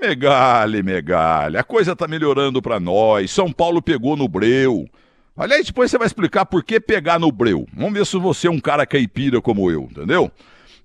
Megale, megale. A coisa tá melhorando para nós. São Paulo pegou no breu. Aliás, depois você vai explicar por que pegar no breu. Vamos ver se você é um cara caipira como eu, entendeu?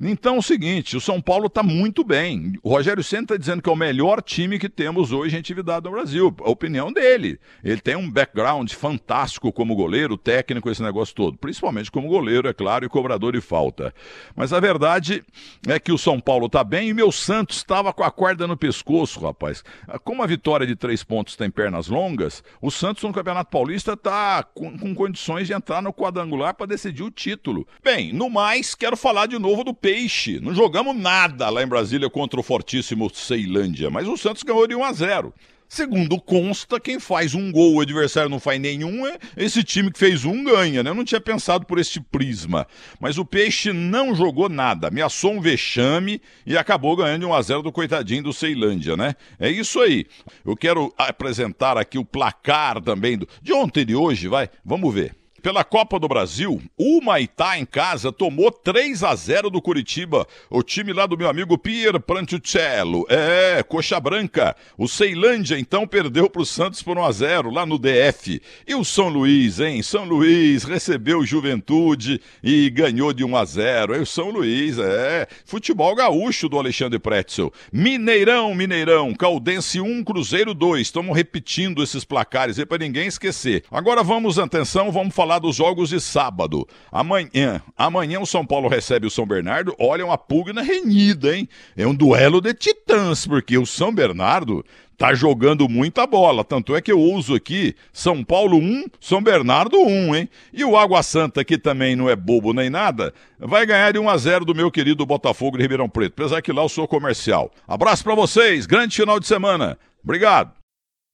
Então é o seguinte, o São Paulo está muito bem. O Rogério Senna está dizendo que é o melhor time que temos hoje em atividade no Brasil. A opinião dele. Ele tem um background fantástico como goleiro, técnico, esse negócio todo. Principalmente como goleiro, é claro, e cobrador de falta. Mas a verdade é que o São Paulo está bem e meu Santos estava com a corda no pescoço, rapaz. Como a vitória de três pontos tem pernas longas, o Santos no Campeonato Paulista está com, com condições de entrar no quadrangular para decidir o título. Bem, no mais, quero falar de novo do peixe. Não jogamos nada lá em Brasília contra o fortíssimo Ceilândia, mas o Santos ganhou de 1 a 0. Segundo consta, quem faz um gol, o adversário não faz nenhum, é esse time que fez um ganha, né? Eu não tinha pensado por esse prisma. Mas o Peixe não jogou nada, ameaçou um vexame e acabou ganhando 1 a 0 do coitadinho do Ceilândia, né? É isso aí. Eu quero apresentar aqui o placar também do... de ontem e de hoje, vai? Vamos ver. Pela Copa do Brasil, o Maitá em casa tomou 3 a 0 do Curitiba. O time lá do meu amigo Pier Prantucello. É, coxa branca. O Ceilândia então perdeu para o Santos por 1 a 0 lá no DF. E o São Luís, hein? São Luís recebeu Juventude e ganhou de 1 a 0. É o São Luís, é. Futebol gaúcho do Alexandre Pretzel. Mineirão, Mineirão. Caldense 1, Cruzeiro 2. Estamos repetindo esses placares aí para ninguém esquecer. Agora vamos, atenção, vamos falar falar dos jogos de sábado. Amanhã, amanhã o São Paulo recebe o São Bernardo. Olha, uma pugna renhida, hein? É um duelo de titãs, porque o São Bernardo tá jogando muita bola. Tanto é que eu uso aqui São Paulo 1, São Bernardo 1, hein? E o Água Santa, que também não é bobo nem nada, vai ganhar de 1 a 0 do meu querido Botafogo de Ribeirão Preto. Apesar que lá eu sou comercial. Abraço para vocês, grande final de semana. Obrigado.